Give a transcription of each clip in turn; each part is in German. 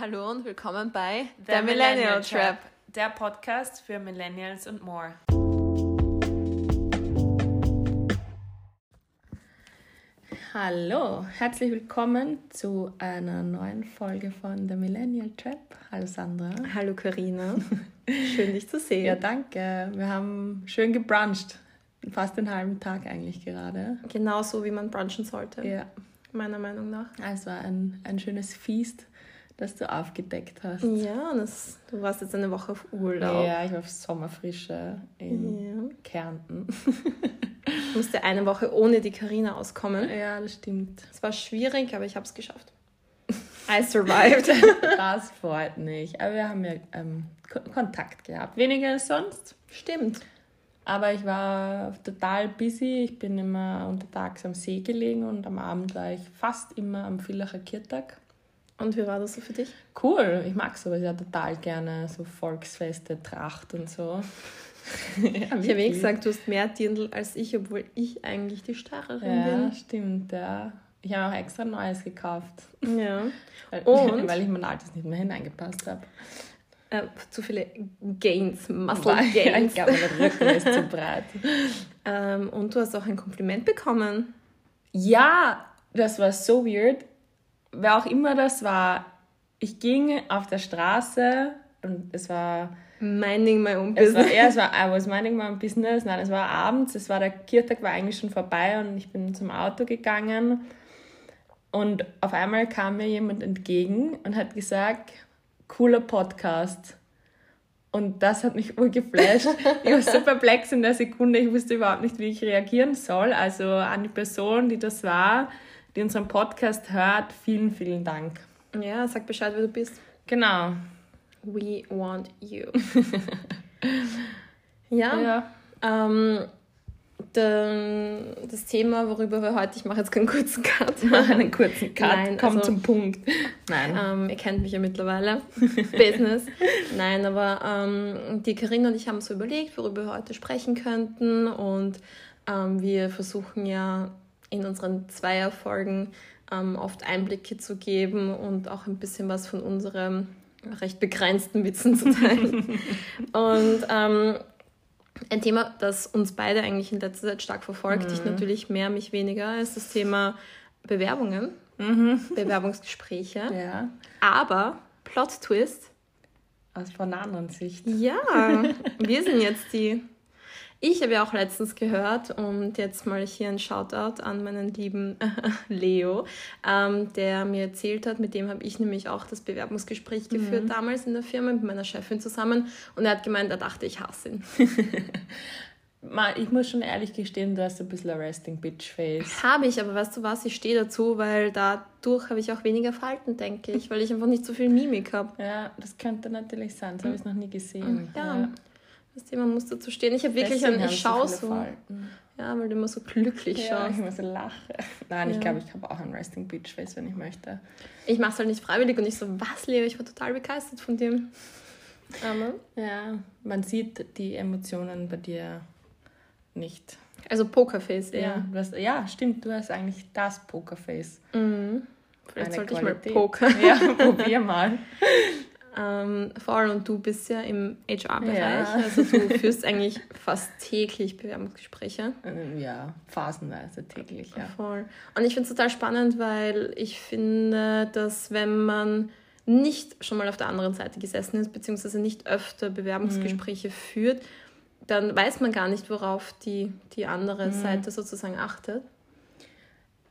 Hallo und willkommen bei The Millennial Trap, der Podcast für Millennials und more. Hallo, herzlich willkommen zu einer neuen Folge von The Millennial Trap. Hallo Sandra. Hallo Karina. Schön dich zu sehen. Ja, danke. Wir haben schön gebruncht. Fast den halben Tag eigentlich gerade. Genau so, wie man brunchen sollte. Ja. Meiner Meinung nach. Also ein, ein schönes Feast, das du aufgedeckt hast. Ja, das, du warst jetzt eine Woche auf Urlaub. Ja, ich war auf Sommerfrische in Ja. Kärnten. Ich musste eine Woche ohne die Karina auskommen. ja, das stimmt. Es war schwierig, aber ich habe es geschafft. I survived. Das freut mich. Aber wir haben ja ähm, Ko- Kontakt gehabt. Weniger als sonst. Stimmt. Aber ich war total busy. Ich bin immer untertags am See gelegen und am Abend war ich fast immer am Villacher Kirtag. Und wie war das so für dich? Cool, ich mag sowas ja total gerne, so Volksfeste, Tracht und so. ja, Ich habe eh gesagt, du hast mehr Dirndl als ich, obwohl ich eigentlich die Starrerin Ja, stimmt, ja. Ich habe auch extra Neues gekauft, bin. Ja. weil, Und? weil ich mein altes nicht mehr hineingepasst habe. Äh, zu viele Gains, Muscle Weil- ja, ich Gains. glaube, mein Rücken ist zu breit. Ähm, und du hast auch ein Kompliment bekommen. Ja, das war so weird. Wer auch immer das war, ich ging auf der Straße und es war, Minding my own es war, business. ja, es war, I was minding my own business. Nein, es war abends, es war der Kirtag war eigentlich schon vorbei und ich bin zum Auto gegangen und auf einmal kam mir jemand entgegen und hat gesagt, cooler Podcast. Und das hat mich urgeflasht. Ich war so perplex in der Sekunde, ich wusste überhaupt nicht, wie ich reagieren soll. Also an die Person, die das war, die unseren Podcast hört, vielen, vielen Dank. Ja, sag Bescheid, wer du bist. Genau. We want you. ja, Ja. Ähm, dann das Thema, worüber wir heute, ich mache jetzt keinen kurzen Cut. Einen kurzen Cut, Nein, komm also- zum Punkt. Nein. Ähm, ihr kennt mich ja mittlerweile. Business. Nein, aber ähm, die Karina und ich haben so überlegt, worüber wir heute sprechen könnten. Und ähm, wir versuchen ja in unseren Zweierfolgen ähm, oft Einblicke zu geben und auch ein bisschen was von unseren recht begrenzten Witzen zu teilen. und ähm, ein Thema, das uns beide eigentlich in letzter Zeit stark verfolgt, dich natürlich mehr, mich weniger, ist das Thema Bewerbungen, Bewerbungsgespräche. ja. Aber, Plot Twist, Aus von einer anderen Sicht. ja, wir sind jetzt die. Ich habe ja auch letztens gehört und jetzt mal hier ein Shoutout an meinen lieben Leo, ähm, der mir erzählt hat, mit dem habe ich nämlich auch das Bewerbungsgespräch geführt damals in der Firma mit meiner Chefin zusammen und er hat gemeint, er dachte, ich hasse ihn. Ich muss schon ehrlich gestehen, du hast ein bisschen ein Resting Bitch Face. Habe ich, aber weißt du was, ich stehe dazu, weil dadurch habe ich auch weniger Falten, denke ich, weil ich einfach nicht so viel Mimik habe. Ja, das könnte natürlich sein. Das habe ich noch nie gesehen. Ja, Weißt du, man muss dazu stehen. Ich habe wirklich Deswegen ein, haben ich schaue so. Falten. Ja, weil du immer so glücklich Ja, schaust. ich muss so lachen. Nein, ich Ja. glaube, ich habe auch ein Resting Bitch Face, wenn ich möchte. Ich mache es halt nicht freiwillig und ich so, was, Leo? Ich war total begeistert von dir. Aber, Ja, man sieht die Emotionen bei dir nicht. also Pokerface eher. Ja, du hast, ja, stimmt, du hast eigentlich das Pokerface. Mhm. Vielleicht Eine sollte ich Qualität. mal Poker. Ja, probier mal. Ähm, vor allem, und du bist ja im HR-Bereich. Ja. Also du führst eigentlich fast täglich Bewerbungsgespräche. Ähm, Ja, phasenweise täglich, ja. Voll. Und ich finde es total spannend, weil ich finde, dass wenn man nicht schon mal auf der anderen Seite gesessen ist, beziehungsweise nicht öfter Bewerbungsgespräche führt, dann weiß man gar nicht, worauf die, die andere Seite sozusagen achtet.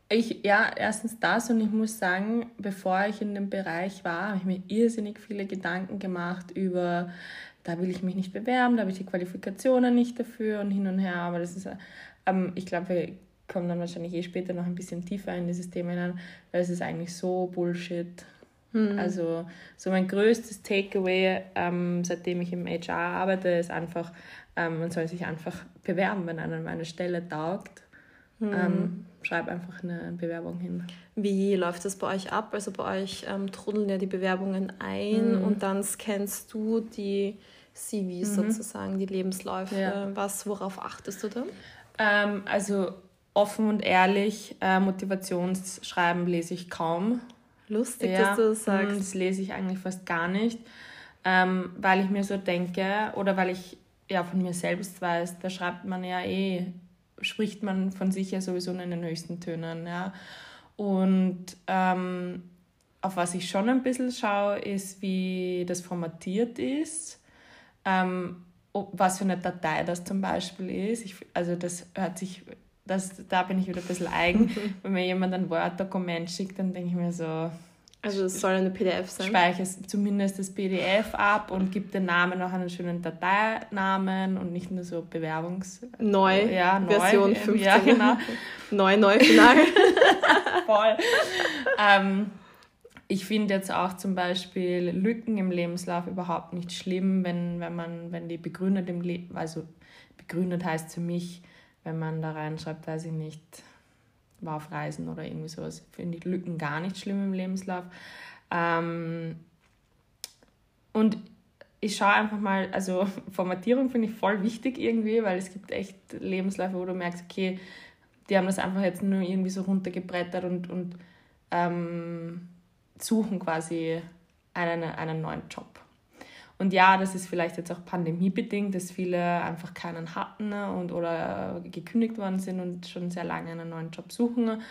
Ich, ja, erstens das und ich muss sagen, bevor ich in dem Bereich war, habe ich mir irrsinnig viele Gedanken gemacht über, da will ich mich nicht bewerben, da habe ich die Qualifikationen nicht dafür und hin und her, aber das ist, ähm, ich glaube, wir kommen dann wahrscheinlich eh später noch ein bisschen tiefer in dieses Thema hinein, weil es ist eigentlich so Bullshit. Also so mein größtes Takeaway, ähm, seitdem ich im HR arbeite, ist einfach, ähm, man soll sich einfach bewerben, wenn einem eine Stelle taugt. Ähm, schreib einfach eine Bewerbung hin. Wie läuft das bei euch ab? Also bei euch ähm, trudeln ja die Bewerbungen ein und dann scannst du die CVs sozusagen, die Lebensläufe. Ja. Was, worauf achtest du da? Ähm, also offen und ehrlich, äh, Motivationsschreiben lese ich kaum. Lustig, ja, dass du das sagst. Mm, das lese ich eigentlich fast gar nicht, ähm, weil ich mir so denke oder weil ich ja von mir selbst weiß, da schreibt man ja eh, spricht man von sich ja sowieso in den höchsten Tönen. Ja. Und ähm, auf was ich schon ein bisschen schaue, ist, wie das formatiert ist. Ähm, was für eine Datei das zum Beispiel ist. Ich, also das hört sich, das, da bin ich wieder ein bisschen eigen. Wenn mir jemand ein Word-Dokument schickt, dann denke ich mir so, also es soll eine PDF sein? Speichere zumindest das PDF ab und gib den Namen noch einen schönen Dateinamen und nicht nur so Bewerbungs... Neu, ja, neu Version 15. Ja, genau. neu, neu final. Voll. ähm, ich finde jetzt auch zum Beispiel Lücken im Lebenslauf überhaupt nicht schlimm, wenn, wenn man, wenn die begründet im Leben, also begründet heißt für mich, wenn man da reinschreibt, weiß ich nicht, war auf Reisen oder irgendwie sowas. Finde ich Lücken gar nicht schlimm im Lebenslauf. Ähm, und ich schaue einfach mal, also Formatierung finde ich voll wichtig irgendwie, weil es gibt echt Lebensläufe, wo du merkst, okay, die haben das einfach jetzt nur irgendwie so runtergebrettert und, und ähm, suchen quasi einen, einen neuen Job. Und ja, das ist vielleicht jetzt auch pandemiebedingt, dass viele einfach keinen hatten und oder gekündigt worden sind und schon sehr lange einen neuen Job suchen.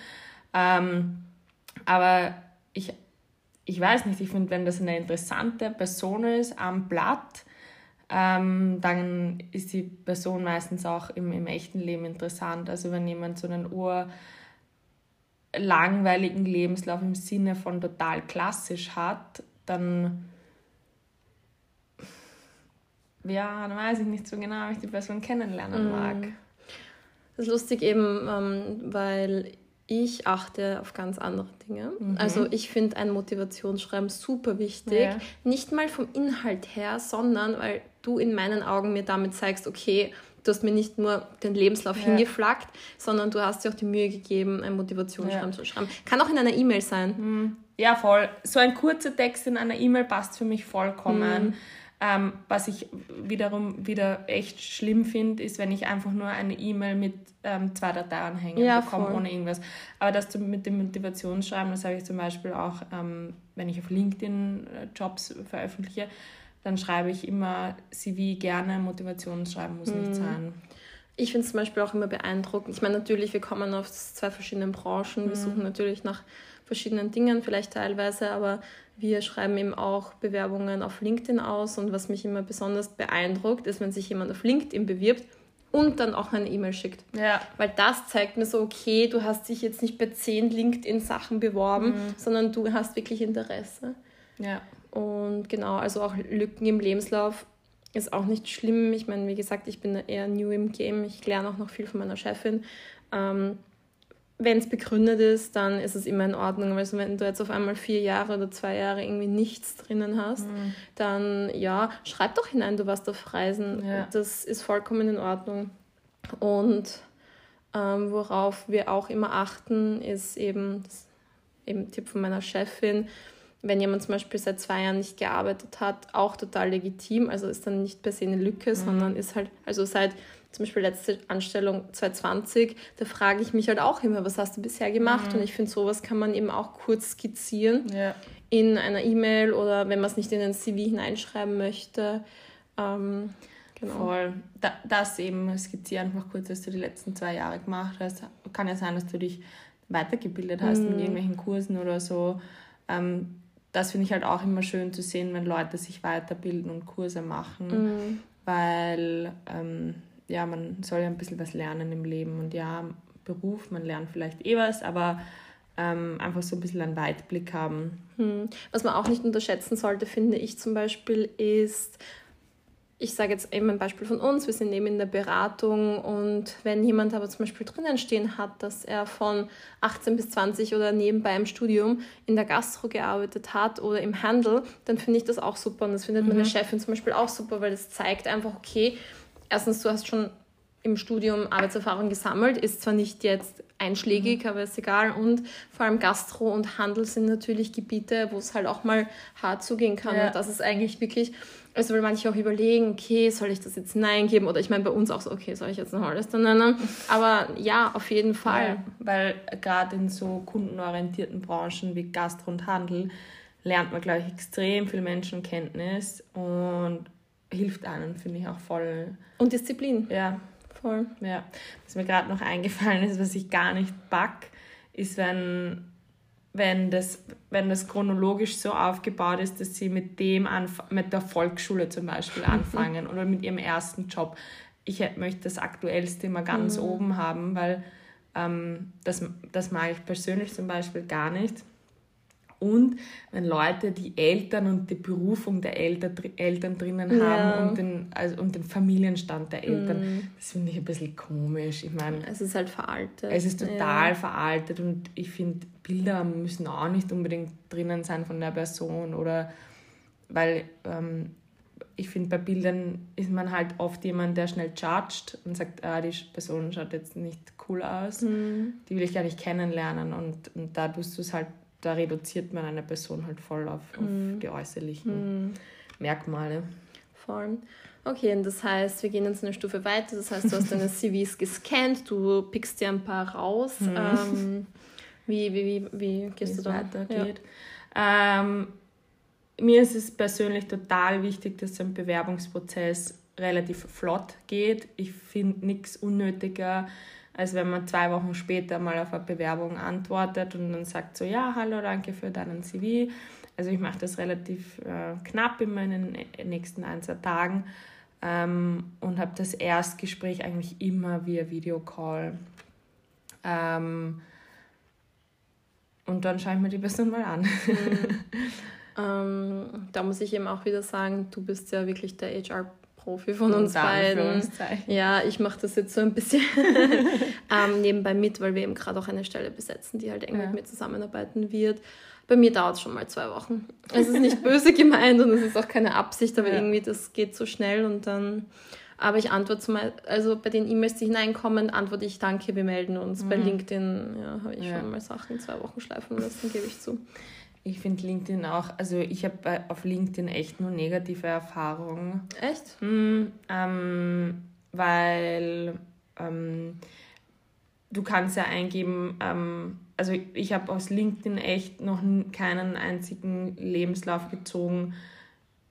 Ähm, aber ich, ich weiß nicht, ich finde, wenn das eine interessante Person ist am Blatt, ähm, dann ist die Person meistens auch im, im echten Leben interessant. Also wenn jemand so einen ur langweiligen Lebenslauf im Sinne von total klassisch hat, dann ja, dann weiß ich nicht so genau, ob ich die Person kennenlernen mm. mag. Das ist lustig eben, ähm, weil ich achte auf ganz andere Dinge. Mhm. Also ich finde ein Motivationsschreiben super wichtig. Ja. Nicht mal vom Inhalt her, sondern weil du in meinen Augen mir damit zeigst, okay, du hast mir nicht nur den Lebenslauf ja. hingeflaggt, sondern du hast dir auch die Mühe gegeben, ein Motivationsschreiben ja. zu schreiben. Kann auch in einer E-Mail sein. Mhm. Ja, voll. So ein kurzer Text in einer E-Mail passt für mich vollkommen. Mhm. Ähm, was ich wiederum wieder echt schlimm finde, ist, wenn ich einfach nur eine E-Mail mit ähm, zwei Dateianhängen ja, bekomme, ohne irgendwas. Aber das mit dem Motivationsschreiben, das habe ich zum Beispiel auch, ähm, wenn ich auf LinkedIn äh, Jobs veröffentliche, dann schreibe ich immer CV gerne, Motivationsschreiben muss mhm. nicht sein. Ich finde es zum Beispiel auch immer beeindruckend. Ich meine, natürlich, wir kommen aus zwei verschiedenen Branchen. Wir mhm. suchen natürlich nach verschiedenen Dingen, vielleicht teilweise, aber wir schreiben eben auch Bewerbungen auf LinkedIn aus. Und was mich immer besonders beeindruckt, ist, wenn sich jemand auf LinkedIn bewirbt und dann auch eine E-Mail schickt. Ja. Weil das zeigt mir so, okay, du hast dich jetzt nicht bei zehn LinkedIn-Sachen beworben, mhm. sondern du hast wirklich Interesse. Ja. Und genau, also auch Lücken im Lebenslauf ist auch nicht schlimm. Ich meine, wie gesagt, ich bin eher new im Game. Ich lerne auch noch viel von meiner Chefin. Ähm, wenn es begründet ist, dann ist es immer in Ordnung. Also wenn du jetzt auf einmal vier Jahre oder zwei Jahre irgendwie nichts drinnen hast, mhm. dann ja, schreib doch hinein, du warst auf Reisen. Ja. Das ist vollkommen in Ordnung. Und ähm, worauf wir auch immer achten, ist eben, das eben Tipp von meiner Chefin, wenn jemand zum Beispiel seit zwei Jahren nicht gearbeitet hat, auch total legitim. Also ist dann nicht per se eine Lücke, mhm. sondern ist halt, also seit zum Beispiel letzte Anstellung 2020, da frage ich mich halt auch immer, was hast du bisher gemacht? Mhm. Und ich finde, sowas kann man eben auch kurz skizzieren ja. in einer E-Mail oder wenn man es nicht in ein CV hineinschreiben möchte. Ähm, genau. Voll. Da, das eben skizzieren einfach kurz, was du die letzten zwei Jahre gemacht hast. Kann ja sein, dass du dich weitergebildet hast mhm. in irgendwelchen Kursen oder so. Ähm, das finde ich halt auch immer schön zu sehen, wenn Leute sich weiterbilden und Kurse machen, mhm. weil ähm, ja, man soll ja ein bisschen was lernen im Leben und ja, Beruf, man lernt vielleicht eh was, aber ähm, einfach so ein bisschen einen Weitblick haben. Hm. Was man auch nicht unterschätzen sollte, finde ich zum Beispiel, ist ich sage jetzt eben ein Beispiel von uns, wir sind eben in der Beratung und wenn jemand aber zum Beispiel drinnen stehen hat, dass er von 18 bis 20 oder nebenbei im Studium in der Gastro gearbeitet hat oder im Handel, dann finde ich das auch super und das findet mhm. meine Chefin zum Beispiel auch super, weil das zeigt einfach, okay, erstens, du hast schon im Studium Arbeitserfahrung gesammelt, ist zwar nicht jetzt einschlägig, mhm. aber ist egal. Und vor allem Gastro und Handel sind natürlich Gebiete, wo es halt auch mal hart zugehen kann. Ja. Und das ist eigentlich wirklich, also weil manche auch überlegen, okay, soll ich das jetzt Nein geben? Oder ich meine bei uns auch so, okay, soll ich jetzt noch alles dann nennen? Aber ja, auf jeden Fall. Ja, weil gerade in so kundenorientierten Branchen wie Gastro und Handel lernt man, glaube ich, extrem viel Menschenkenntnis und hilft einem, finde ich auch voll. Und Disziplin. Ja, Voll. Ja. Was mir gerade noch eingefallen ist, was ich gar nicht back, ist, wenn, wenn, das, wenn das chronologisch so aufgebaut ist, dass sie mit dem mit der Volksschule zum Beispiel anfangen oder mit ihrem ersten Job. Ich möchte das Aktuellste immer ganz mhm. oben haben, weil ähm, das, das mag ich persönlich zum Beispiel gar nicht. Und wenn Leute die Eltern und die Berufung der Eltern, Eltern drinnen ja. haben und den, also, und den Familienstand der Eltern, mm. das finde ich ein bisschen komisch. Ich meine, es ist halt veraltet. Es ist total ja. veraltet und ich finde, Bilder müssen auch nicht unbedingt drinnen sein von der Person oder weil ähm, ich finde, bei Bildern ist man halt oft jemand, der schnell judgt und sagt, ah, die Person schaut jetzt nicht cool aus, mm. die will ich gar nicht kennenlernen und, und da tust du es halt da reduziert man eine Person halt voll auf, auf mm. die äußerlichen mm. Merkmale. Voll. Okay, und das heißt, wir gehen jetzt eine Stufe weiter. Das heißt, du hast deine CVs gescannt, du pickst dir ein paar raus. Mhm. Ähm, wie, wie, wie, wie gehst Wie's du da weitergeht? Ja. Ähm, mir ist es persönlich total wichtig, dass ein Bewerbungsprozess relativ flott geht. Ich finde nichts unnötiger, als wenn man zwei Wochen später mal auf eine Bewerbung antwortet und dann sagt so, ja, hallo, danke für deinen CV. Also ich mache das relativ äh, knapp in den nächsten ein, zwei Tagen ähm, und habe das Erstgespräch eigentlich immer via Videocall. Ähm, und dann schaue ich mir die Person mal an. Mhm. ähm, da muss ich eben auch wieder sagen, du bist ja wirklich der HR Profi von uns beiden. Ja, ich mache das jetzt so ein bisschen ähm, nebenbei mit, weil wir eben gerade auch eine Stelle besetzen, die halt eng ja. mit mir zusammenarbeiten wird. Bei mir dauert es schon mal zwei Wochen. Es ist nicht böse gemeint und es ist auch keine Absicht, aber ja. irgendwie das geht so schnell und dann. Aber ich antworte zumal, also bei den E-Mails, die hineinkommen, antworte ich Danke, wir melden uns. Mhm. Bei LinkedIn ja, habe ich ja. schon mal Sachen zwei Wochen schleifen lassen, gebe ich zu. Ich finde LinkedIn auch, also ich habe auf LinkedIn echt nur negative Erfahrungen. Echt? Mhm, ähm, weil ähm, du kannst ja eingeben, ähm, also ich habe aus LinkedIn echt noch keinen einzigen Lebenslauf gezogen,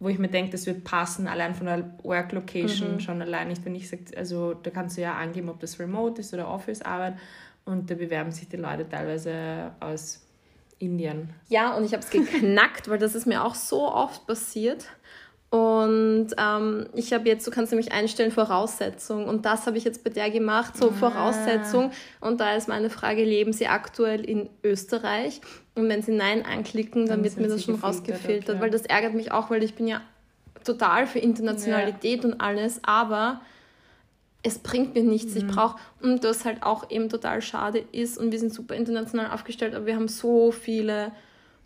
wo ich mir denke, das wird passen, allein von der Work Location, mhm. schon allein nicht, wenn ich sage, also da kannst du ja angeben, ob das Remote ist oder Office-Arbeit und da bewerben sich die Leute teilweise aus Indien. Ja, und ich habe es geknackt, weil das ist mir auch so oft passiert. Und ähm, ich habe jetzt, du kannst nämlich einstellen Voraussetzung. Und das habe ich jetzt bei der gemacht, so ah. Voraussetzung. Und da ist meine Frage, leben Sie aktuell in Österreich? Und wenn Sie Nein anklicken, dann, dann wird mir das schon rausgefiltert. Ja. Weil das ärgert mich auch, weil ich bin ja total für Internationalität ja. und alles. Aber es bringt mir nichts. Mhm. Ich brauche, und das halt auch eben total schade ist, und wir sind super international aufgestellt, aber wir haben so viele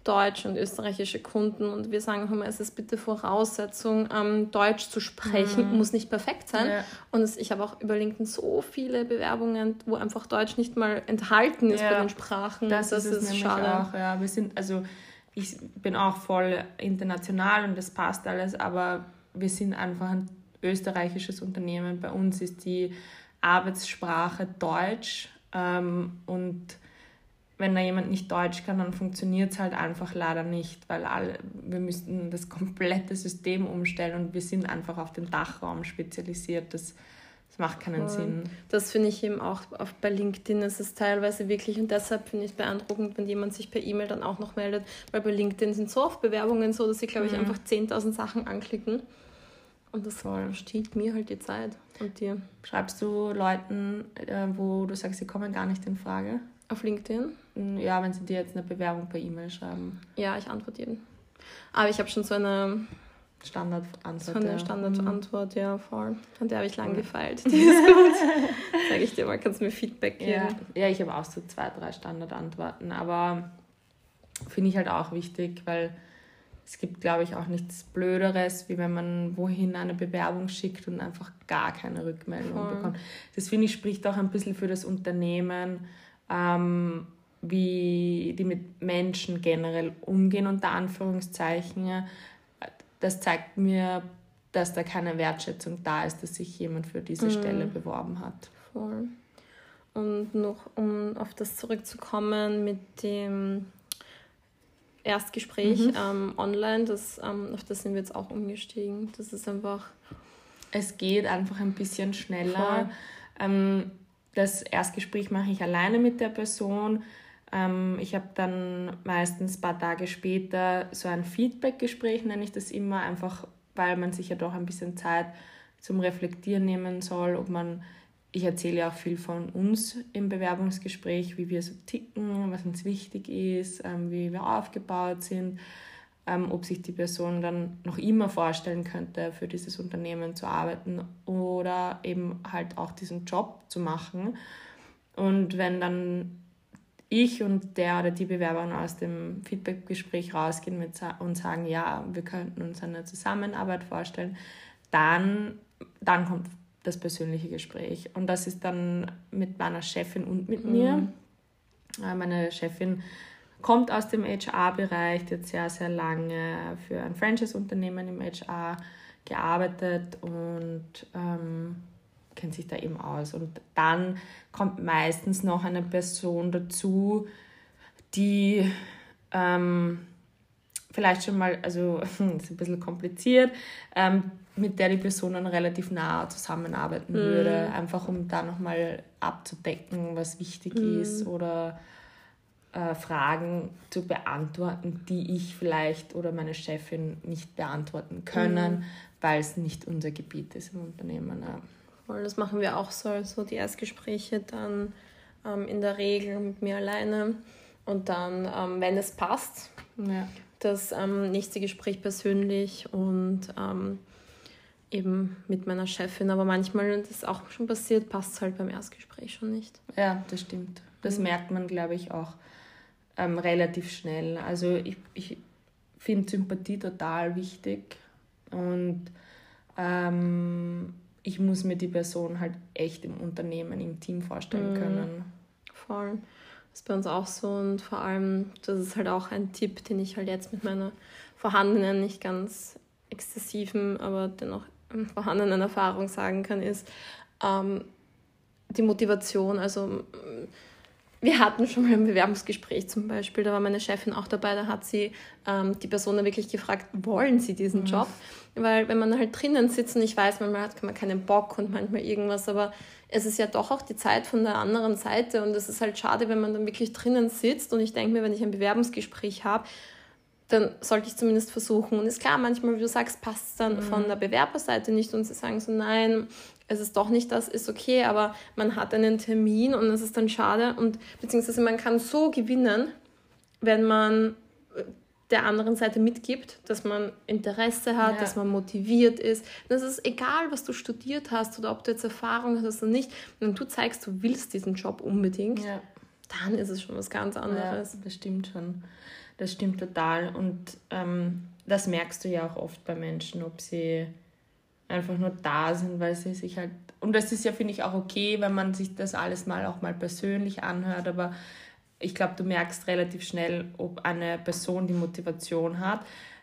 deutsche und österreichische Kunden und wir sagen immer, es ist bitte Voraussetzung, ähm, Deutsch zu sprechen, mhm. muss nicht perfekt sein. Ja. Und es, ich habe auch über LinkedIn so viele Bewerbungen, wo einfach Deutsch nicht mal enthalten ist ja. bei den Sprachen. Das, das ist, ist schade. Auch, ja. Wir sind, also ich bin auch voll international und das passt alles, aber wir sind einfach ein österreichisches Unternehmen. Bei uns ist die Arbeitssprache Deutsch ähm, und wenn da jemand nicht Deutsch kann, dann funktioniert es halt einfach leider nicht, weil alle, wir müssten das komplette System umstellen und wir sind einfach auf den Dachraum spezialisiert. Das, das macht keinen ja. Sinn. Das finde ich eben auch auf, bei LinkedIn ist es teilweise wirklich und deshalb finde ich es beeindruckend, wenn jemand sich per E-Mail dann auch noch meldet, weil bei LinkedIn sind so oft Bewerbungen so, dass sie, glaube ich, mhm. einfach 10.000 Sachen anklicken. Und das Voll. stiehlt mir halt die Zeit und dir. Schreibst du Leuten, äh, wo du sagst, sie kommen gar nicht in Frage? Auf LinkedIn? Ja, wenn sie dir jetzt eine Bewerbung per E-Mail schreiben. Ja, ich antworte jeden. Aber ich habe schon so eine Standardantwort. So eine Standardantwort, ja, voll. An der habe ich lang gefeilt. Die ist gut. Sag ich dir mal, kannst du mir Feedback geben? Ja, ja ich habe auch so zwei, drei Standardantworten, aber finde ich halt auch wichtig, weil es gibt, glaube ich, auch nichts Blöderes, wie wenn man wohin eine Bewerbung schickt und einfach gar keine Rückmeldung Voll. bekommt. Das finde ich spricht auch ein bisschen für das Unternehmen, ähm, wie die mit Menschen generell umgehen, unter Anführungszeichen. Das zeigt mir, dass da keine Wertschätzung da ist, dass sich jemand für diese mhm. Stelle beworben hat. Voll. Und noch, um auf das zurückzukommen mit dem Erstgespräch mhm. ähm, online, das, ähm, auf das sind wir jetzt auch umgestiegen. Das ist einfach. Es geht einfach ein bisschen schneller. Ähm, das Erstgespräch mache ich alleine mit der Person. Ähm, ich habe dann meistens ein paar Tage später so ein Feedback-Gespräch, nenne ich das immer, einfach weil man sich ja doch ein bisschen Zeit zum Reflektieren nehmen soll, ob man ich erzähle auch viel von uns im Bewerbungsgespräch, wie wir so ticken, was uns wichtig ist, ähm, wie wir aufgebaut sind, ähm, ob sich die Person dann noch immer vorstellen könnte, für dieses Unternehmen zu arbeiten oder eben halt auch diesen Job zu machen. Und wenn dann ich und der oder die Bewerberin aus dem Feedbackgespräch rausgehen und sagen, ja, wir könnten uns eine Zusammenarbeit vorstellen, dann, dann kommt das persönliche Gespräch. Und das ist dann mit meiner Chefin und mit mhm. mir. Äh, meine Chefin kommt aus dem HR-Bereich, die hat sehr, sehr lange für ein Franchise-Unternehmen im HR gearbeitet und ähm, kennt sich da eben aus. Und dann kommt meistens noch eine Person dazu, die ähm, vielleicht schon mal, also ist ein bisschen kompliziert, ähm, mit der die Person dann relativ nah zusammenarbeiten mhm. würde, einfach um da nochmal abzudecken, was wichtig mhm. ist oder äh, Fragen zu beantworten, die ich vielleicht oder meine Chefin nicht beantworten können, mhm. weil es nicht unser Gebiet ist im Unternehmen. Ja. Voll, das machen wir auch so, also die Erstgespräche dann ähm, in der Regel mit mir alleine und dann, ähm, wenn es passt, ja. das ähm, nächste Gespräch persönlich und ähm, eben mit meiner Chefin. Aber manchmal, das ist auch schon passiert, passt es halt beim Erstgespräch schon nicht. Ja, das stimmt. Das mhm. merkt man, glaube ich, auch ähm, relativ schnell. Also ich, ich finde Sympathie total wichtig und ähm, ich muss mir die Person halt echt im Unternehmen, im Team vorstellen mhm. können. Voll. Das ist bei uns auch so und vor allem, das ist halt auch ein Tipp, den ich halt jetzt mit meiner vorhandenen, nicht ganz exzessiven, aber dennoch vorhandenen Erfahrung sagen kann, ist ähm, die Motivation. Also wir hatten schon mal ein Bewerbungsgespräch zum Beispiel, da war meine Chefin auch dabei, da hat sie ähm, die Person dann wirklich gefragt, wollen sie diesen mhm. Job? Weil wenn man halt drinnen sitzt und ich weiß, manchmal hat man keinen Bock und manchmal irgendwas, aber es ist ja doch auch die Zeit von der anderen Seite und es ist halt schade, wenn man dann wirklich drinnen sitzt und ich denke mir, wenn ich ein Bewerbungsgespräch habe, dann sollte ich zumindest versuchen. Und ist klar, manchmal, wie du sagst, passt es dann mhm. von der Bewerberseite nicht und sie sagen so, nein, es ist doch nicht das, ist okay, aber man hat einen Termin und das ist dann schade und beziehungsweise man kann so gewinnen, wenn man äh, der anderen Seite mitgibt, dass man Interesse hat, ja. dass man motiviert ist. Das ist egal, was du studiert hast oder ob du jetzt Erfahrung hast oder nicht. Wenn du zeigst, du willst diesen Job unbedingt, ja. dann ist es schon was ganz anderes. Ja, das stimmt schon. Das stimmt total. Und ähm, das merkst du ja auch oft bei Menschen, ob sie einfach nur da sind, weil sie sich halt. Und das ist ja, finde ich, auch okay, wenn man sich das alles mal auch mal persönlich anhört, aber ich glaube, du merkst relativ schnell, ob eine Person die Motivation hat,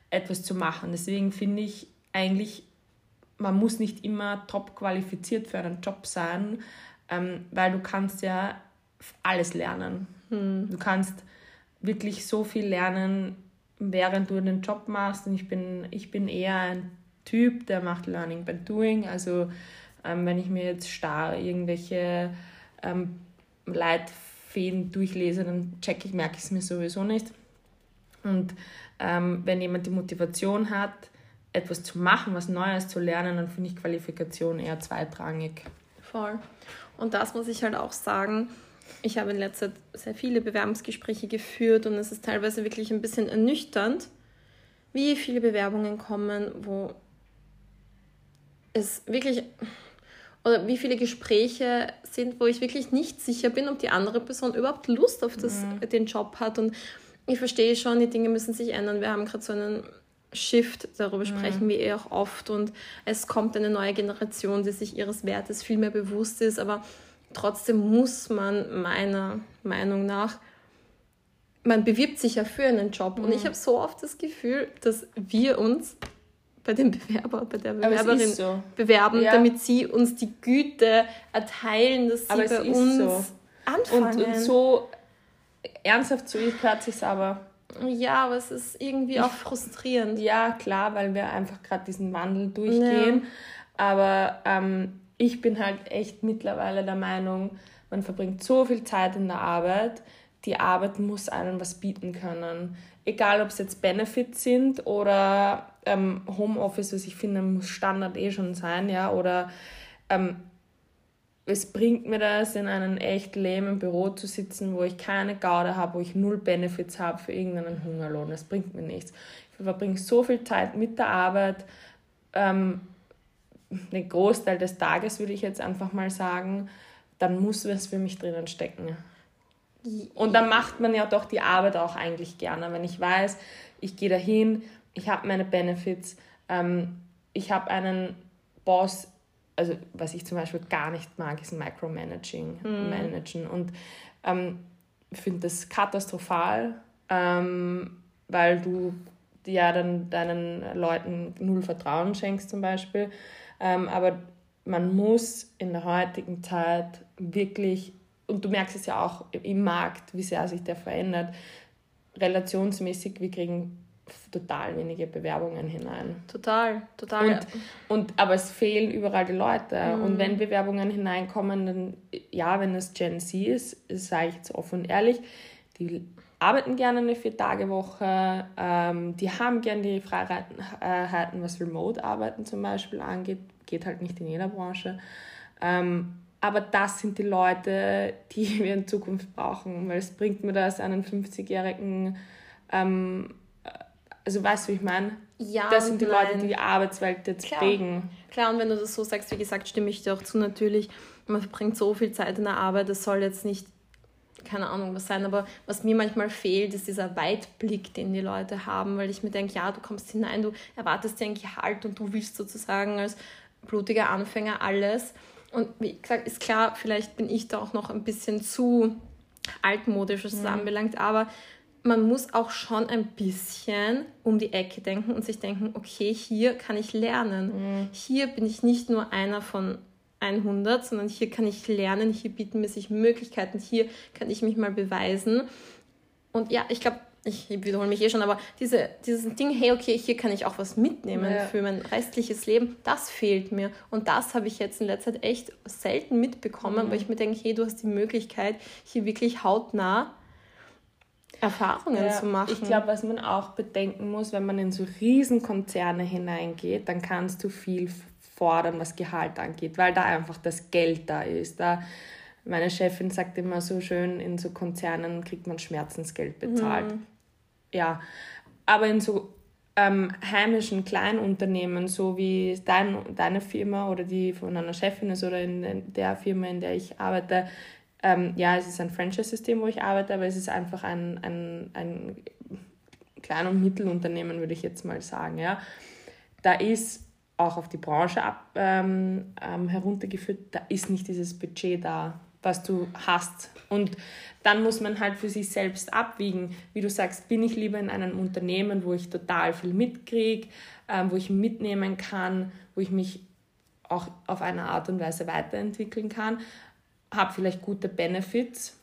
etwas zu machen. Deswegen finde ich eigentlich, man muss nicht immer top qualifiziert für einen Job sein, ähm, weil du kannst ja alles lernen. Hm. Du kannst wirklich so viel lernen, während du den Job machst. Und ich bin, ich bin eher ein Typ, der macht Learning by Doing. Also ähm, wenn ich mir jetzt starr irgendwelche ähm, Leitfäden durchlese, dann check ich, merke ich es mir sowieso nicht. Und ähm, wenn jemand die Motivation hat, etwas zu machen, was Neues zu lernen, dann finde ich Qualifikation eher zweitrangig. Voll. Und das muss ich halt auch sagen, ich habe in letzter Zeit sehr viele Bewerbungsgespräche geführt und es ist teilweise wirklich ein bisschen ernüchternd, wie viele Bewerbungen kommen, wo es wirklich oder wie viele Gespräche sind, wo ich wirklich nicht sicher bin, ob die andere Person überhaupt Lust auf das, mhm. den Job hat. Und ich verstehe schon, die Dinge müssen sich ändern. Wir haben gerade so einen Shift, darüber mhm. sprechen wir eh auch oft und es kommt eine neue Generation, die sich ihres Wertes viel mehr bewusst ist, aber trotzdem muss man meiner Meinung nach, man bewirbt sich ja für einen Job mhm. und ich mhm. habe so oft das Gefühl, dass wir uns bei dem Bewerber, bei der Bewerberin so. bewerben, ja. damit sie uns die Güte erteilen, dass sie aber bei uns so. anfangen. Und, und so ernsthaft zu so hört sich aber ja, aber es ist irgendwie auch frustrierend. Ja, klar, weil wir einfach gerade diesen Wandel durchgehen. Ja. Aber ähm, ich bin halt echt mittlerweile der Meinung, man verbringt so viel Zeit in der Arbeit, die Arbeit muss einem was bieten können. Egal, ob es jetzt Benefits sind oder ähm, Homeoffice, was ich finde, muss Standard eh schon sein, ja, oder ähm, es bringt mir das, in einem echt lähmen Büro zu sitzen, wo ich keine Gaude habe, wo ich null Benefits habe für irgendeinen Hungerlohn. Das bringt mir nichts. Ich verbringe so viel Zeit mit der Arbeit, ähm, den Großteil des Tages würde ich jetzt einfach mal sagen, dann muss was für mich drinnen stecken. Und dann macht man ja doch die Arbeit auch eigentlich gerne, wenn ich weiß, ich gehe dahin, ich habe meine Benefits, ähm, ich habe einen Boss, also was ich zum Beispiel gar nicht mag, ist Micromanaging, mhm. Managen. Und ähm, finde das katastrophal, ähm, weil du ja dann deinen Leuten null Vertrauen schenkst zum Beispiel. Ähm, aber man muss in der heutigen Zeit wirklich, und du merkst es ja auch im Markt, wie sehr sich der verändert, relationsmäßig, wir kriegen total wenige Bewerbungen hinein. Total, total. Und, und, aber es fehlen überall die Leute. Mhm. Und wenn Bewerbungen hineinkommen, dann, ja, wenn es Gen Z ist, sage ich jetzt offen und ehrlich, die arbeiten gerne eine Vier-Tage-Woche, ähm, die haben gerne die Freiheiten, was Remote-Arbeiten zum Beispiel angeht, geht halt nicht in jeder Branche. Ähm, aber das sind die Leute, die wir in Zukunft brauchen, weil es bringt mir das, einen 50-jährigen ähm, also weißt du, wie ich meine? Ja, das sind die nein. Leute, die die Arbeitswelt jetzt Klar. prägen. Klar, und wenn du das so sagst, wie gesagt, stimme ich dir auch zu natürlich. Man verbringt so viel Zeit in der Arbeit, das soll jetzt nicht, keine Ahnung, was sein, aber was mir manchmal fehlt, ist dieser Weitblick, den die Leute haben, weil ich mir denke, ja, du kommst hinein, du erwartest dir ein Gehalt und du willst sozusagen als blutiger Anfänger alles. Und wie gesagt, ist klar, vielleicht bin ich da auch noch ein bisschen zu altmodisch, was das mhm. anbelangt, aber man muss auch schon ein bisschen um die Ecke denken und sich denken, okay, hier kann ich lernen. Mhm. Hier bin ich nicht nur einer von 100, sondern hier kann ich lernen, hier bieten mir sich Möglichkeiten, hier kann ich mich mal beweisen. Und ja, ich glaube, ich wiederhole mich eh schon, aber diese, dieses Ding, hey, okay, hier kann ich auch was mitnehmen ja. für mein restliches Leben, das fehlt mir. Und das habe ich jetzt in letzter Zeit echt selten mitbekommen, mhm. weil ich mir denke, hey, du hast die Möglichkeit, hier wirklich hautnah Erfahrungen ja, zu machen. Ich glaube, was man auch bedenken muss, wenn man in so Riesenkonzerne hineingeht, dann kannst du viel fordern, was Gehalt angeht, weil da einfach das Geld da ist. Da, meine Chefin sagt immer so schön, in so Konzernen kriegt man Schmerzensgeld bezahlt. Mhm. Ja, aber in so ähm, heimischen Kleinunternehmen, so wie dein, deine Firma oder die von einer Chefin ist oder in der Firma, in der ich arbeite, ähm, ja, es ist ein Franchise-System, wo ich arbeite, aber es ist einfach ein, ein, ein Klein- und Mittelunternehmen, würde ich jetzt mal sagen. Ja. Da ist auch auf die Branche ab, ähm, ähm, heruntergeführt, da ist nicht dieses Budget da, was du hast. Und dann muss man halt für sich selbst abwiegen. Wie du sagst, bin ich lieber in einem Unternehmen, wo ich total viel mitkriege, ähm, wo ich mitnehmen kann, wo ich mich auch auf eine Art und Weise weiterentwickeln kann, habe vielleicht gute Benefits.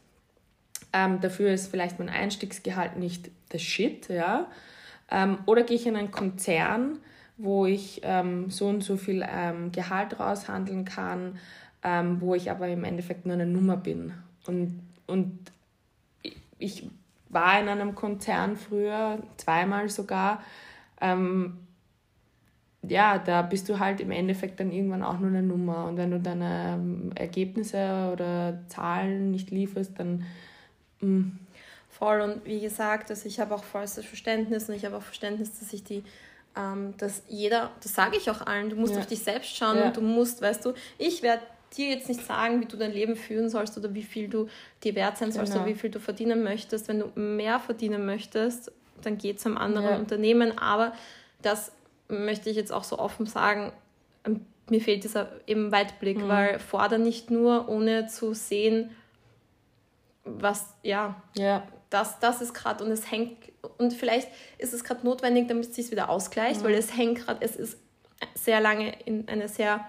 Ähm, dafür ist vielleicht mein Einstiegsgehalt nicht das Shit, ja. Ähm, oder gehe ich in einen Konzern, wo ich ähm, so und so viel ähm, Gehalt raushandeln kann, ähm, wo ich aber im Endeffekt nur eine Nummer bin. Und, und ich war in einem Konzern früher, zweimal sogar, ähm, ja, da bist du halt im Endeffekt dann irgendwann auch nur eine Nummer. Und wenn du deine ähm, Ergebnisse oder Zahlen nicht lieferst, dann. Mh. Mm. Voll. Und wie gesagt, also ich habe auch vollstes Verständnis und ich habe auch Verständnis, dass ich die, ähm, dass jeder, das sage ich auch allen, du musst ja. auf dich selbst schauen ja. und du musst, weißt du, ich werde dir jetzt nicht sagen, wie du dein Leben führen sollst oder wie viel du dir wert sein sollst genau. oder wie viel du verdienen möchtest. Wenn du mehr verdienen möchtest, dann geh zu einem anderen ja. Unternehmen. Aber das möchte ich jetzt auch so offen sagen, ähm, mir fehlt dieser eben Weitblick, mhm. weil fordern nicht nur, ohne zu sehen, was, ja, ja. Das, das ist gerade und es hängt, und vielleicht ist es gerade notwendig, damit es sich wieder ausgleicht, mhm. weil es hängt gerade, es ist sehr lange in eine sehr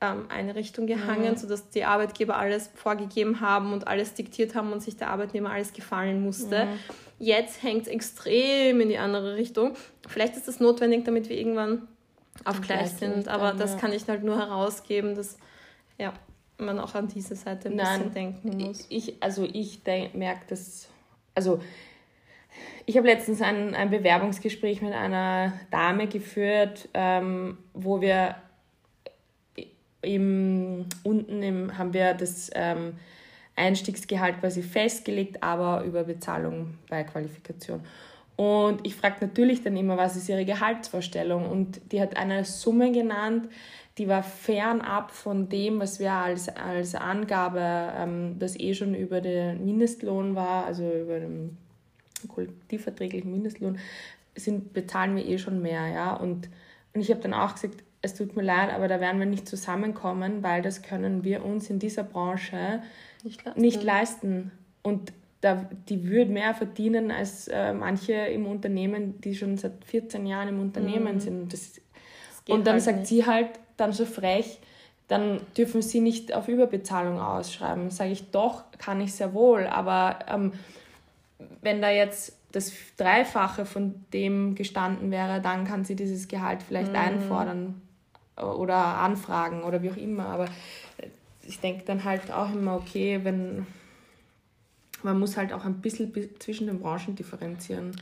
ähm, eine Richtung gehangen, mhm. sodass die Arbeitgeber alles vorgegeben haben und alles diktiert haben und sich der Arbeitnehmer alles gefallen musste. Mhm. Jetzt hängt es extrem in die andere Richtung. Vielleicht ist das notwendig, damit wir irgendwann auf gleich sind, aber dann, das ja. kann ich halt nur herausgeben, dass ja, man auch an diese Seite ein Nein, bisschen denken muss. Ich, also ich merke das, also ich habe letztens ein, ein Bewerbungsgespräch mit einer Dame geführt, ähm, wo wir im, unten im, haben wir das ähm, Einstiegsgehalt quasi festgelegt, aber über Bezahlung bei Qualifikation. Und ich frage natürlich dann immer, was ist ihre Gehaltsvorstellung? Und die hat eine Summe genannt, die war fernab von dem, was wir als, als Angabe, ähm, das eh schon über den Mindestlohn war, also über den kollektivverträglichen Mindestlohn, sind, bezahlen wir eh schon mehr. Ja? Und, und ich habe dann auch gesagt, es tut mir leid, aber da werden wir nicht zusammenkommen, weil das können wir uns in dieser Branche nicht leisten. Nicht leisten. Und da, die würden mehr verdienen als äh, manche im Unternehmen, die schon seit 14 Jahren im Unternehmen mhm. sind. Das, das und dann halt sagt nicht. sie halt dann so frech, dann dürfen sie nicht auf Überbezahlung ausschreiben. Sage ich, doch, kann ich sehr wohl, aber ähm, wenn da jetzt das Dreifache von dem gestanden wäre, dann kann sie dieses Gehalt vielleicht mhm. einfordern oder anfragen oder wie auch immer. Aber ich denke dann halt auch immer, okay, wenn man muss halt auch ein bisschen zwischen den Branchen differenzieren.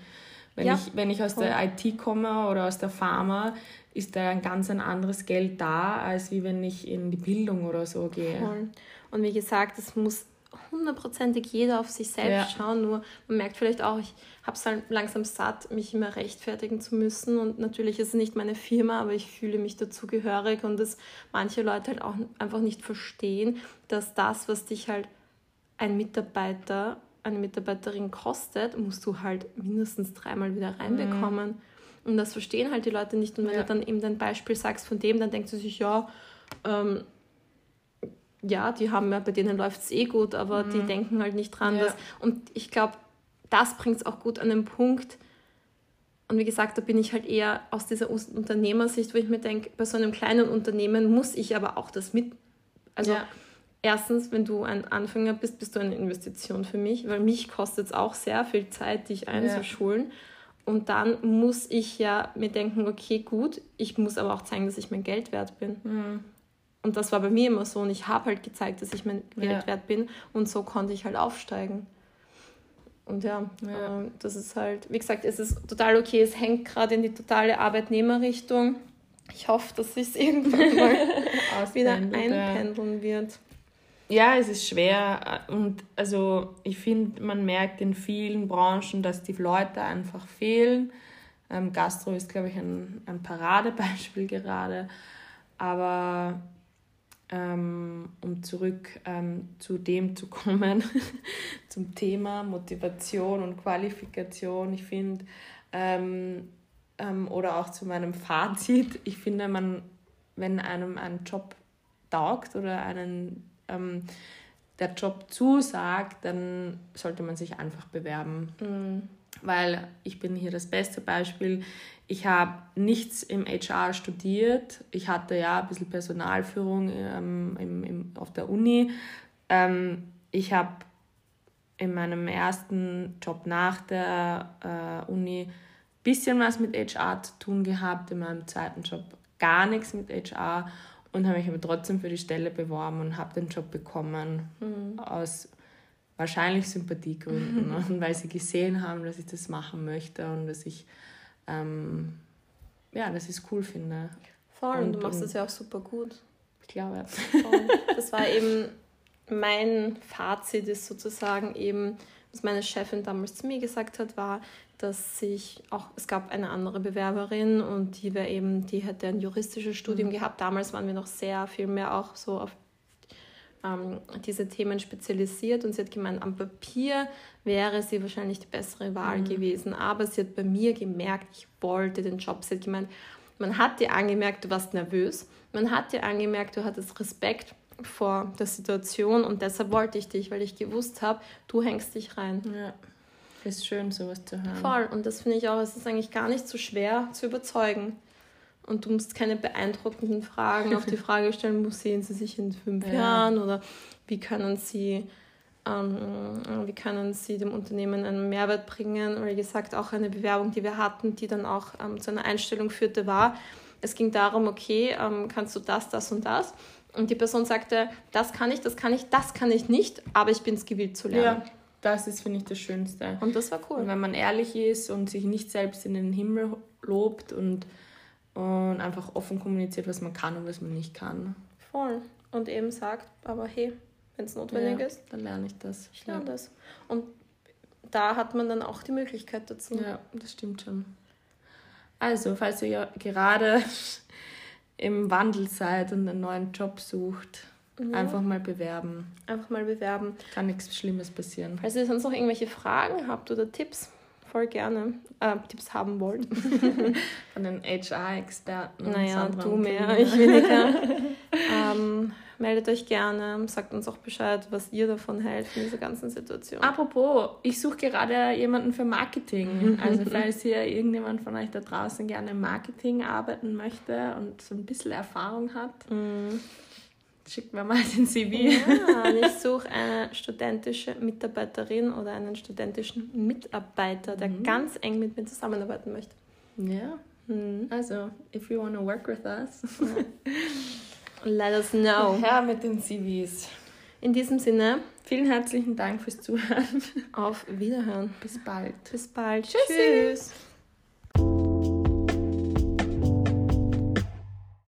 Wenn, ja, ich, wenn ich aus voll. der IT komme oder aus der Pharma, ist da ein ganz ein anderes Geld da, als wie wenn ich in die Bildung oder so gehe. Voll. Und wie gesagt, es muss hundertprozentig jeder auf sich selbst ja. schauen. Nur man merkt vielleicht auch, ich habe es halt langsam satt, mich immer rechtfertigen zu müssen. Und natürlich ist es nicht meine Firma, aber ich fühle mich dazugehörig und dass manche Leute halt auch einfach nicht verstehen, dass das, was dich halt ein Mitarbeiter, eine Mitarbeiterin kostet, musst du halt mindestens dreimal wieder reinbekommen. Mhm. Und das verstehen halt die Leute nicht. Und wenn ja. du dann eben dein Beispiel sagst von dem, dann denkt sie sich, ja, ähm, ja, die haben ja, bei denen läuft es eh gut, aber mhm. die denken halt nicht dran. Ja. Dass, und ich glaube, das bringt es auch gut an den Punkt. Und wie gesagt, da bin ich halt eher aus dieser Unternehmersicht, wo ich mir denke, bei so einem kleinen Unternehmen muss ich aber auch das mit. Also ja. Erstens, wenn du ein Anfänger bist, bist du eine Investition für mich, weil mich kostet es auch sehr viel Zeit, dich einzuschulen. Ja. Und dann muss ich ja mir denken, okay, gut, ich muss aber auch zeigen, dass ich mein Geld wert bin. Mhm. Und das war bei mir immer so. Und ich habe halt gezeigt, dass ich mein Geld ja. wert bin. Und so konnte ich halt aufsteigen. Und ja, ja. Äh, das ist halt, wie gesagt, es ist total okay. Es hängt gerade in die totale Arbeitnehmerrichtung. Ich hoffe, dass sich es irgendwann mal wieder einpendeln wird. Ja, es ist schwer. Und also ich finde, man merkt in vielen Branchen, dass die Leute einfach fehlen. Ähm, Gastro ist, glaube ich, ein, ein Paradebeispiel gerade. Aber ähm, um zurück ähm, zu dem zu kommen, zum Thema Motivation und Qualifikation. Ich finde, ähm, ähm, oder auch zu meinem Fazit, ich finde, man, wenn einem ein Job taugt oder einen ähm, der Job zusagt, dann sollte man sich einfach bewerben. Mhm. Weil ich bin hier das beste Beispiel. Ich habe nichts im HR studiert. Ich hatte ja ein bisschen Personalführung ähm, im, im, auf der Uni. Ähm, ich habe in meinem ersten Job nach der äh, Uni ein bisschen was mit HR zu tun gehabt, in meinem zweiten Job gar nichts mit HR und habe mich aber trotzdem für die Stelle beworben und habe den Job bekommen mhm. aus wahrscheinlich Sympathiegründen mhm. und weil sie gesehen haben, dass ich das machen möchte und dass ich ähm, ja, dass ich es cool finde. Voll, und, und du machst das ja auch super gut. Ich glaube. Voll. Das war eben mein Fazit ist sozusagen eben, was meine Chefin damals zu mir gesagt hat, war, dass sich auch, es gab eine andere Bewerberin und die war eben, die hätte ein juristisches Studium mhm. gehabt. Damals waren wir noch sehr viel mehr auch so auf ähm, diese Themen spezialisiert und sie hat gemeint, am Papier wäre sie wahrscheinlich die bessere Wahl mhm. gewesen, aber sie hat bei mir gemerkt, ich wollte den Job. Sie hat gemeint, man hat dir angemerkt, du warst nervös, man hat dir angemerkt, du hattest Respekt vor der Situation und deshalb wollte ich dich, weil ich gewusst habe, du hängst dich rein. Ja. Ist schön, sowas zu hören. Voll. Und das finde ich auch, es ist eigentlich gar nicht so schwer zu überzeugen. Und du musst keine beeindruckenden Fragen auf die Frage stellen, wo sehen sie sich in fünf ja. Jahren oder wie können sie ähm, wie können sie dem Unternehmen einen Mehrwert bringen. Wie gesagt, auch eine Bewerbung, die wir hatten, die dann auch ähm, zu einer Einstellung führte, war, es ging darum, okay, ähm, kannst du das, das und das? Und die Person sagte, das kann ich, das kann ich, das kann ich nicht, aber ich bin es gewillt zu lernen. Ja, das ist, finde ich, das Schönste. Und das war cool. Und wenn man ehrlich ist und sich nicht selbst in den Himmel lobt und, und einfach offen kommuniziert, was man kann und was man nicht kann. Voll. Und eben sagt, aber hey, wenn es notwendig ja, ist. Dann lerne ich das. Ich lerne ja. das. Und da hat man dann auch die Möglichkeit dazu. Ja, das stimmt schon. Also, falls ihr ja gerade im Wandel seid und einen neuen Job sucht, mhm. einfach mal bewerben. Einfach mal bewerben. Kann nichts Schlimmes passieren. Falls ihr sonst noch irgendwelche Fragen habt oder Tipps, voll gerne äh, Tipps haben wollt. Von den HR-Experten. Naja, du mehr, ich weniger. ähm, meldet euch gerne, sagt uns auch Bescheid, was ihr davon hält von dieser ganzen Situation. Apropos, ich suche gerade jemanden für Marketing. Also falls hier irgendjemand von euch da draußen gerne im Marketing arbeiten möchte und so ein bisschen Erfahrung hat, mm. schickt mir mal den CV. Ja, ich suche eine studentische Mitarbeiterin oder einen studentischen Mitarbeiter, der mm. ganz eng mit mir zusammenarbeiten möchte. Ja. Mm. Also, if you want to work with us. Let us know. Her mit den CVs. In diesem Sinne, vielen herzlichen Dank fürs Zuhören. Auf Wiederhören. Bis bald. Bis bald. Tschüssi. Tschüss.